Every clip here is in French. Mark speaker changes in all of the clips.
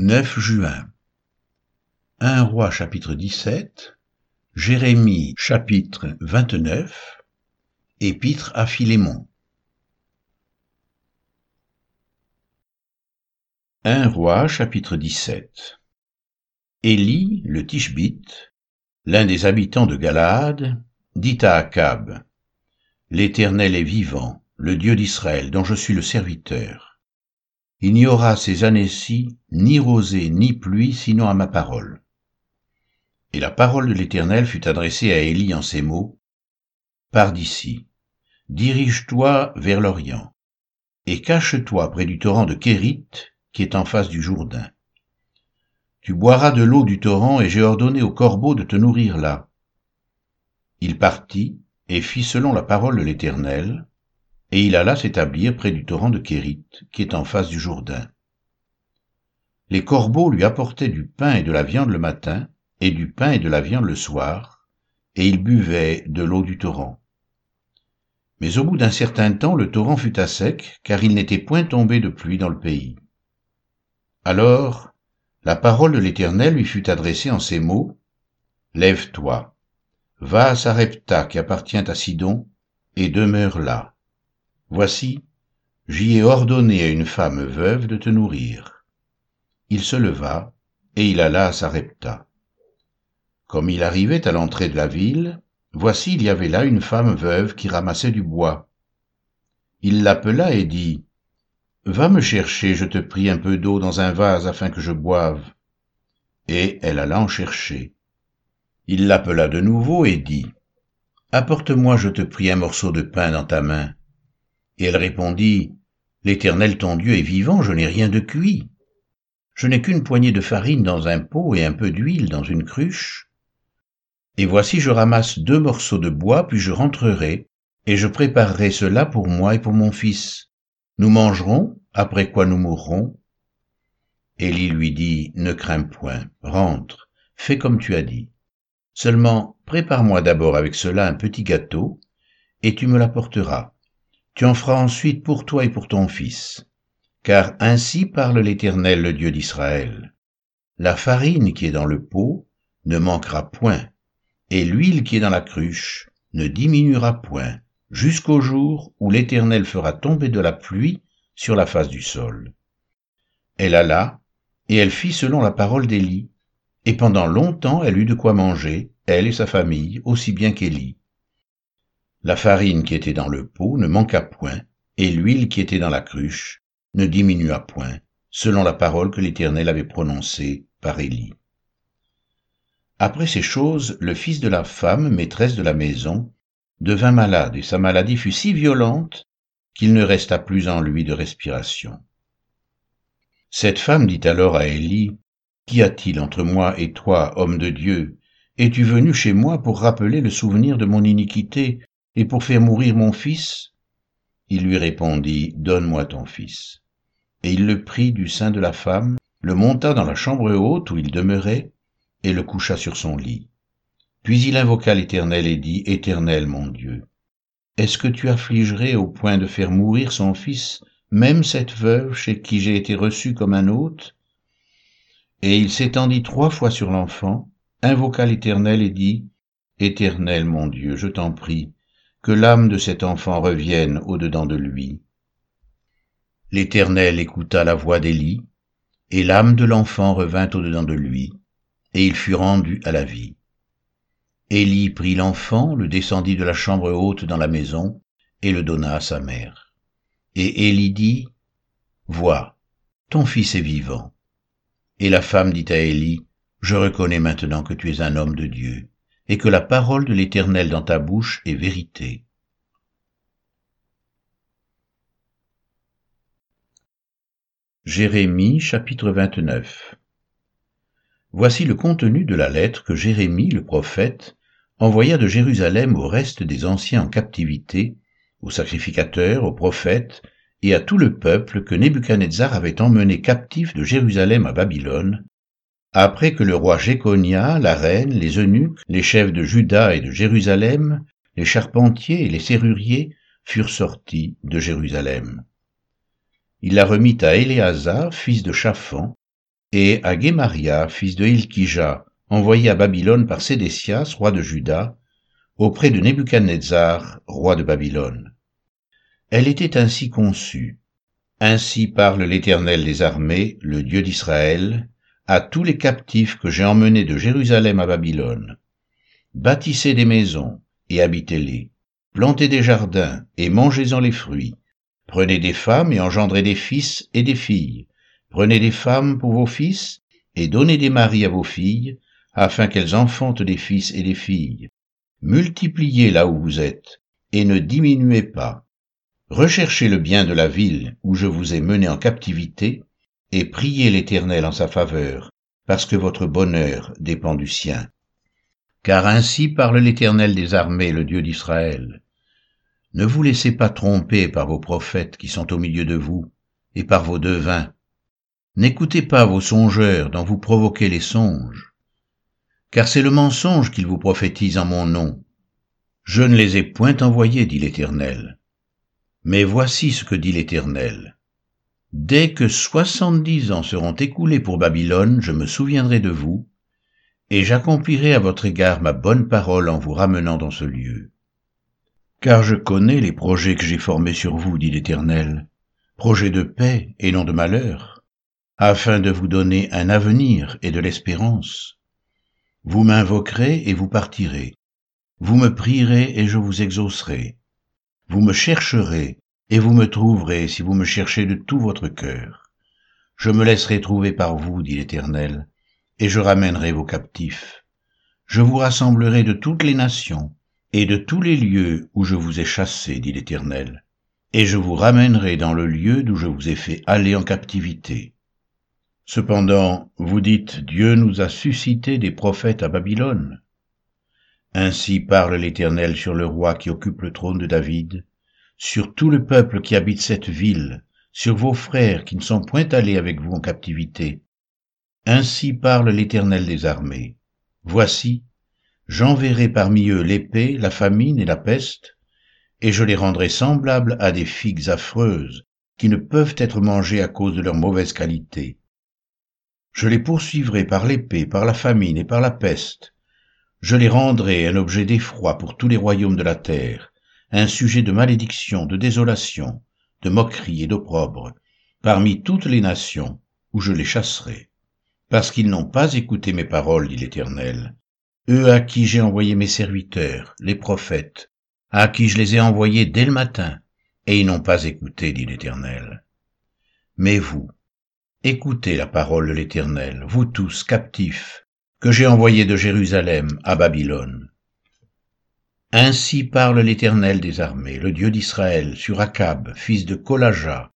Speaker 1: 9 juin. 1 roi chapitre 17 Jérémie chapitre 29 Épître à Philémon. 1 roi chapitre 17 Élie le Tishbite, l'un des habitants de Galaad, dit à Akab, L'Éternel est vivant, le Dieu d'Israël, dont je suis le serviteur il n'y aura ces années-ci ni rosée ni pluie sinon à ma parole. Et la parole de l'Éternel fut adressée à Élie en ces mots, Pars d'ici, dirige-toi vers l'Orient, et cache-toi près du torrent de Kérit, qui est en face du Jourdain. Tu boiras de l'eau du torrent, et j'ai ordonné au corbeau de te nourrir là. Il partit, et fit selon la parole de l'Éternel, et il alla s'établir près du torrent de Kérit, qui est en face du Jourdain. Les corbeaux lui apportaient du pain et de la viande le matin, et du pain et de la viande le soir, et il buvait de l'eau du torrent. Mais au bout d'un certain temps, le torrent fut à sec, car il n'était point tombé de pluie dans le pays. Alors, la parole de l'Éternel lui fut adressée en ces mots, Lève-toi, va à Sarepta qui appartient à Sidon, et demeure là. Voici, j'y ai ordonné à une femme veuve de te nourrir. Il se leva, et il alla à Sarepta. Comme il arrivait à l'entrée de la ville, voici il y avait là une femme veuve qui ramassait du bois. Il l'appela et dit, Va me chercher, je te prie, un peu d'eau dans un vase afin que je boive. Et elle alla en chercher. Il l'appela de nouveau et dit, Apporte-moi, je te prie, un morceau de pain dans ta main. Et elle répondit, L'Éternel ton Dieu est vivant, je n'ai rien de cuit. Je n'ai qu'une poignée de farine dans un pot et un peu d'huile dans une cruche. Et voici je ramasse deux morceaux de bois, puis je rentrerai, et je préparerai cela pour moi et pour mon fils. Nous mangerons, après quoi nous mourrons. Élie lui dit, Ne crains point, rentre, fais comme tu as dit. Seulement, prépare-moi d'abord avec cela un petit gâteau, et tu me l'apporteras tu en feras ensuite pour toi et pour ton fils. Car ainsi parle l'Éternel, le Dieu d'Israël. La farine qui est dans le pot ne manquera point, et l'huile qui est dans la cruche ne diminuera point, jusqu'au jour où l'Éternel fera tomber de la pluie sur la face du sol. Elle alla, et elle fit selon la parole d'Élie, et pendant longtemps elle eut de quoi manger, elle et sa famille, aussi bien qu'Élie. La farine qui était dans le pot ne manqua point, et l'huile qui était dans la cruche ne diminua point, selon la parole que l'Éternel avait prononcée par Élie. Après ces choses, le fils de la femme, maîtresse de la maison, devint malade, et sa maladie fut si violente qu'il ne resta plus en lui de respiration. Cette femme dit alors à Élie, Qu'y a-t-il entre moi et toi, homme de Dieu? Es-tu venu chez moi pour rappeler le souvenir de mon iniquité? Et pour faire mourir mon fils Il lui répondit, Donne-moi ton fils. Et il le prit du sein de la femme, le monta dans la chambre haute où il demeurait, et le coucha sur son lit. Puis il invoqua l'Éternel et dit, Éternel mon Dieu, est-ce que tu affligerais au point de faire mourir son fils, même cette veuve chez qui j'ai été reçu comme un hôte? Et il s'étendit trois fois sur l'enfant, invoqua l'Éternel et dit, Éternel mon Dieu, je t'en prie, que l'âme de cet enfant revienne au-dedans de lui. L'Éternel écouta la voix d'Élie, et l'âme de l'enfant revint au-dedans de lui, et il fut rendu à la vie. Élie prit l'enfant, le descendit de la chambre haute dans la maison, et le donna à sa mère. Et Élie dit, Vois, ton fils est vivant. Et la femme dit à Élie, Je reconnais maintenant que tu es un homme de Dieu et que la parole de l'Éternel dans ta bouche est vérité. Jérémie chapitre 29 Voici le contenu de la lettre que Jérémie le prophète envoya de Jérusalem au reste des anciens en captivité, aux sacrificateurs, aux prophètes, et à tout le peuple que Nebuchadnezzar avait emmené captif de Jérusalem à Babylone, après que le roi Jéconia, la reine, les eunuques, les chefs de Juda et de Jérusalem, les charpentiers et les serruriers furent sortis de Jérusalem. Il la remit à Éléazar, fils de Chaphan, et à Guémaria, fils de Hilkija, envoyé à Babylone par Sédécias, roi de Juda, auprès de Nebuchadnezzar, roi de Babylone. Elle était ainsi conçue. Ainsi parle l'Éternel des armées, le Dieu d'Israël, à tous les captifs que j'ai emmenés de Jérusalem à Babylone. Bâtissez des maisons et habitez-les. Plantez des jardins et mangez-en les fruits. Prenez des femmes et engendrez des fils et des filles. Prenez des femmes pour vos fils et donnez des maris à vos filles, afin qu'elles enfantent des fils et des filles. Multipliez là où vous êtes, et ne diminuez pas. Recherchez le bien de la ville où je vous ai mené en captivité, et priez l'Éternel en sa faveur, parce que votre bonheur dépend du sien. Car ainsi parle l'Éternel des armées, le Dieu d'Israël. Ne vous laissez pas tromper par vos prophètes qui sont au milieu de vous, et par vos devins. N'écoutez pas vos songeurs dont vous provoquez les songes, car c'est le mensonge qu'ils vous prophétisent en mon nom. Je ne les ai point envoyés, dit l'Éternel. Mais voici ce que dit l'Éternel. Dès que soixante-dix ans seront écoulés pour Babylone, je me souviendrai de vous, et j'accomplirai à votre égard ma bonne parole en vous ramenant dans ce lieu. Car je connais les projets que j'ai formés sur vous, dit l'Éternel, projets de paix et non de malheur, afin de vous donner un avenir et de l'espérance. Vous m'invoquerez et vous partirez. Vous me prierez et je vous exaucerai. Vous me chercherez et vous me trouverez si vous me cherchez de tout votre cœur. Je me laisserai trouver par vous, dit l'Éternel, et je ramènerai vos captifs. Je vous rassemblerai de toutes les nations et de tous les lieux où je vous ai chassés, dit l'Éternel, et je vous ramènerai dans le lieu d'où je vous ai fait aller en captivité. Cependant, vous dites, Dieu nous a suscité des prophètes à Babylone. Ainsi parle l'Éternel sur le roi qui occupe le trône de David, sur tout le peuple qui habite cette ville, sur vos frères qui ne sont point allés avec vous en captivité. Ainsi parle l'Éternel des armées. Voici, j'enverrai parmi eux l'épée, la famine et la peste, et je les rendrai semblables à des figues affreuses, qui ne peuvent être mangées à cause de leur mauvaise qualité. Je les poursuivrai par l'épée, par la famine et par la peste. Je les rendrai un objet d'effroi pour tous les royaumes de la terre, un sujet de malédiction, de désolation, de moquerie et d'opprobre, parmi toutes les nations où je les chasserai. Parce qu'ils n'ont pas écouté mes paroles, dit l'Éternel, eux à qui j'ai envoyé mes serviteurs, les prophètes, à qui je les ai envoyés dès le matin, et ils n'ont pas écouté, dit l'Éternel. Mais vous, écoutez la parole de l'Éternel, vous tous captifs, que j'ai envoyés de Jérusalem à Babylone. Ainsi parle l'Éternel des armées, le Dieu d'Israël, sur Akab, fils de Kolaja,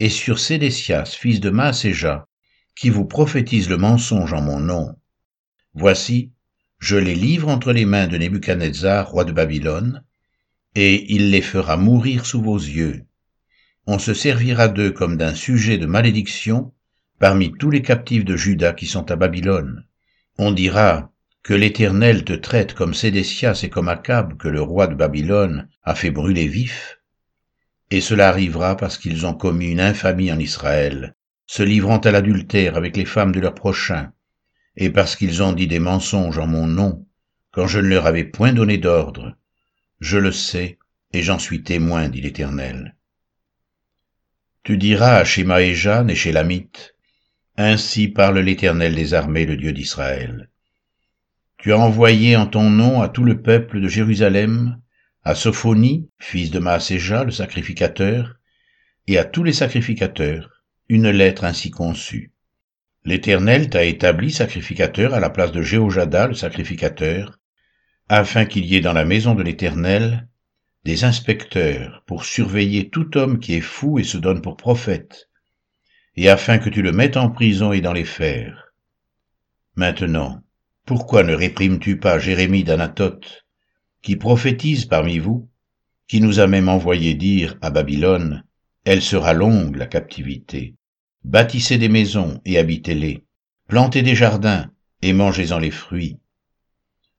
Speaker 1: et sur Sédécias, fils de Maaséja, qui vous prophétise le mensonge en mon nom. Voici, je les livre entre les mains de Nebuchadnezzar, roi de Babylone, et il les fera mourir sous vos yeux. On se servira d'eux comme d'un sujet de malédiction parmi tous les captifs de Juda qui sont à Babylone. On dira, que l'Éternel te traite comme Sédécias et comme Akab que le roi de Babylone a fait brûler vif Et cela arrivera parce qu'ils ont commis une infamie en Israël, se livrant à l'adultère avec les femmes de leurs prochains, et parce qu'ils ont dit des mensonges en mon nom, quand je ne leur avais point donné d'ordre. Je le sais, et j'en suis témoin, dit l'Éternel. Tu diras à Shemaéjan et Shélamite, Ainsi parle l'Éternel des armées, le Dieu d'Israël. Tu as envoyé en ton nom à tout le peuple de Jérusalem, à Sophonie, fils de Maaséja, le sacrificateur, et à tous les sacrificateurs, une lettre ainsi conçue. L'Éternel t'a établi sacrificateur à la place de Jéhojada, le sacrificateur, afin qu'il y ait dans la maison de l'Éternel des inspecteurs pour surveiller tout homme qui est fou et se donne pour prophète, et afin que tu le mettes en prison et dans les fers. Maintenant, pourquoi ne réprimes-tu pas Jérémie d'Anatote, qui prophétise parmi vous, qui nous a même envoyé dire à Babylone, Elle sera longue la captivité. Bâtissez des maisons et habitez-les, plantez des jardins et mangez-en les fruits.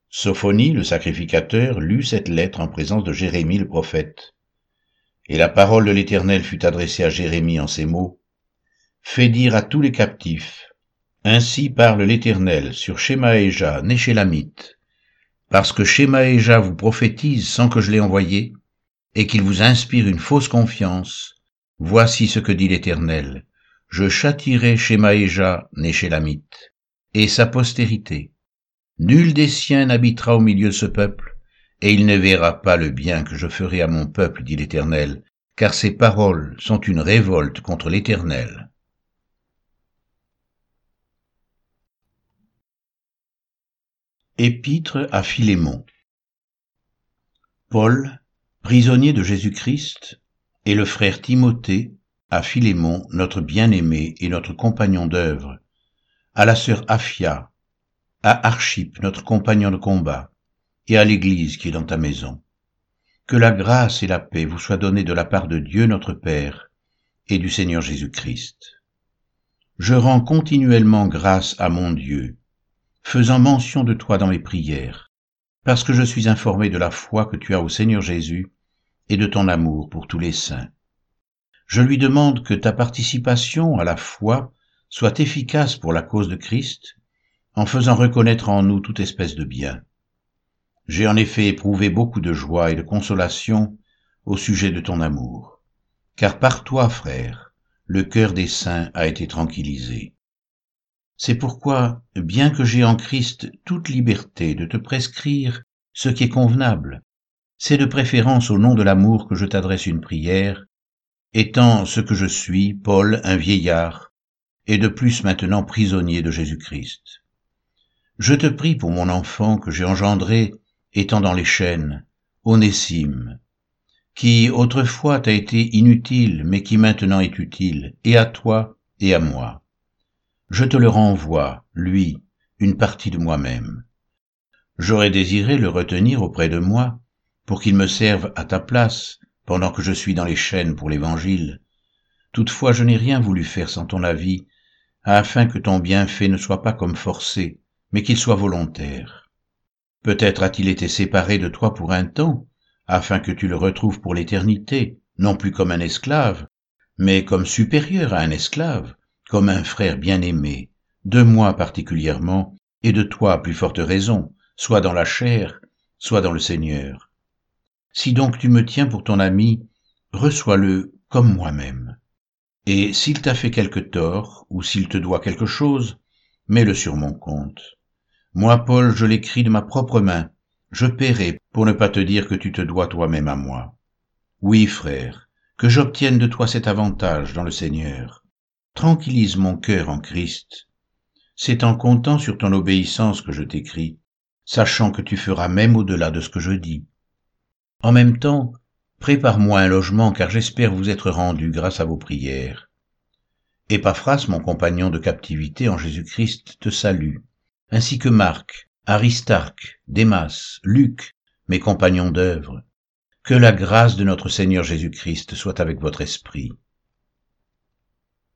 Speaker 1: Sophonie, le sacrificateur, lut cette lettre en présence de Jérémie le prophète. Et la parole de l'Éternel fut adressée à Jérémie en ces mots. Fais dire à tous les captifs, Ainsi parle l'Éternel sur Shemaéja, Néchélamite, parce que Shemaéja vous prophétise sans que je l'ai envoyé, et qu'il vous inspire une fausse confiance, voici ce que dit l'Éternel. Je châtirai Shemaéja, Néchélamite, et sa postérité. Nul des siens n'habitera au milieu de ce peuple, et il ne verra pas le bien que je ferai à mon peuple, dit l'Éternel, car ces paroles sont une révolte contre l'Éternel. Épître à Philémon Paul, prisonnier de Jésus-Christ, et le frère Timothée, à Philémon, notre bien-aimé et notre compagnon d'œuvre, à la sœur Aphia, à Archip, notre compagnon de combat, et à l'Église qui est dans ta maison. Que la grâce et la paix vous soient données de la part de Dieu notre Père et du Seigneur Jésus-Christ. Je rends continuellement grâce à mon Dieu, faisant mention de toi dans mes prières, parce que je suis informé de la foi que tu as au Seigneur Jésus et de ton amour pour tous les saints. Je lui demande que ta participation à la foi soit efficace pour la cause de Christ, en faisant reconnaître en nous toute espèce de bien. J'ai en effet éprouvé beaucoup de joie et de consolation au sujet de ton amour, car par toi, frère, le cœur des saints a été tranquillisé. C'est pourquoi, bien que j'ai en Christ toute liberté de te prescrire ce qui est convenable, c'est de préférence au nom de l'amour que je t'adresse une prière, étant ce que je suis, Paul, un vieillard, et de plus maintenant prisonnier de Jésus-Christ. Je te prie pour mon enfant que j'ai engendré étant dans les chaînes, Onésime, qui autrefois t'a été inutile, mais qui maintenant est utile, et à toi et à moi je te le renvoie, lui, une partie de moi-même. J'aurais désiré le retenir auprès de moi, pour qu'il me serve à ta place, pendant que je suis dans les chaînes pour l'Évangile. Toutefois je n'ai rien voulu faire sans ton avis, afin que ton bienfait ne soit pas comme forcé, mais qu'il soit volontaire. Peut-être a-t-il été séparé de toi pour un temps, afin que tu le retrouves pour l'éternité, non plus comme un esclave, mais comme supérieur à un esclave, comme un frère bien-aimé, de moi particulièrement, et de toi à plus forte raison, soit dans la chair, soit dans le Seigneur. Si donc tu me tiens pour ton ami, reçois-le comme moi-même. Et s'il t'a fait quelque tort, ou s'il te doit quelque chose, mets-le sur mon compte. Moi, Paul, je l'écris de ma propre main, je paierai pour ne pas te dire que tu te dois toi-même à moi. Oui, frère, que j'obtienne de toi cet avantage dans le Seigneur, tranquillise mon cœur en Christ. C'est en comptant sur ton obéissance que je t'écris, sachant que tu feras même au-delà de ce que je dis. En même temps, prépare-moi un logement car j'espère vous être rendu grâce à vos prières. Épaphras, mon compagnon de captivité en Jésus-Christ, te salue, ainsi que Marc, Aristarque, Démas, Luc, mes compagnons d'œuvre. Que la grâce de notre Seigneur Jésus-Christ soit avec votre esprit.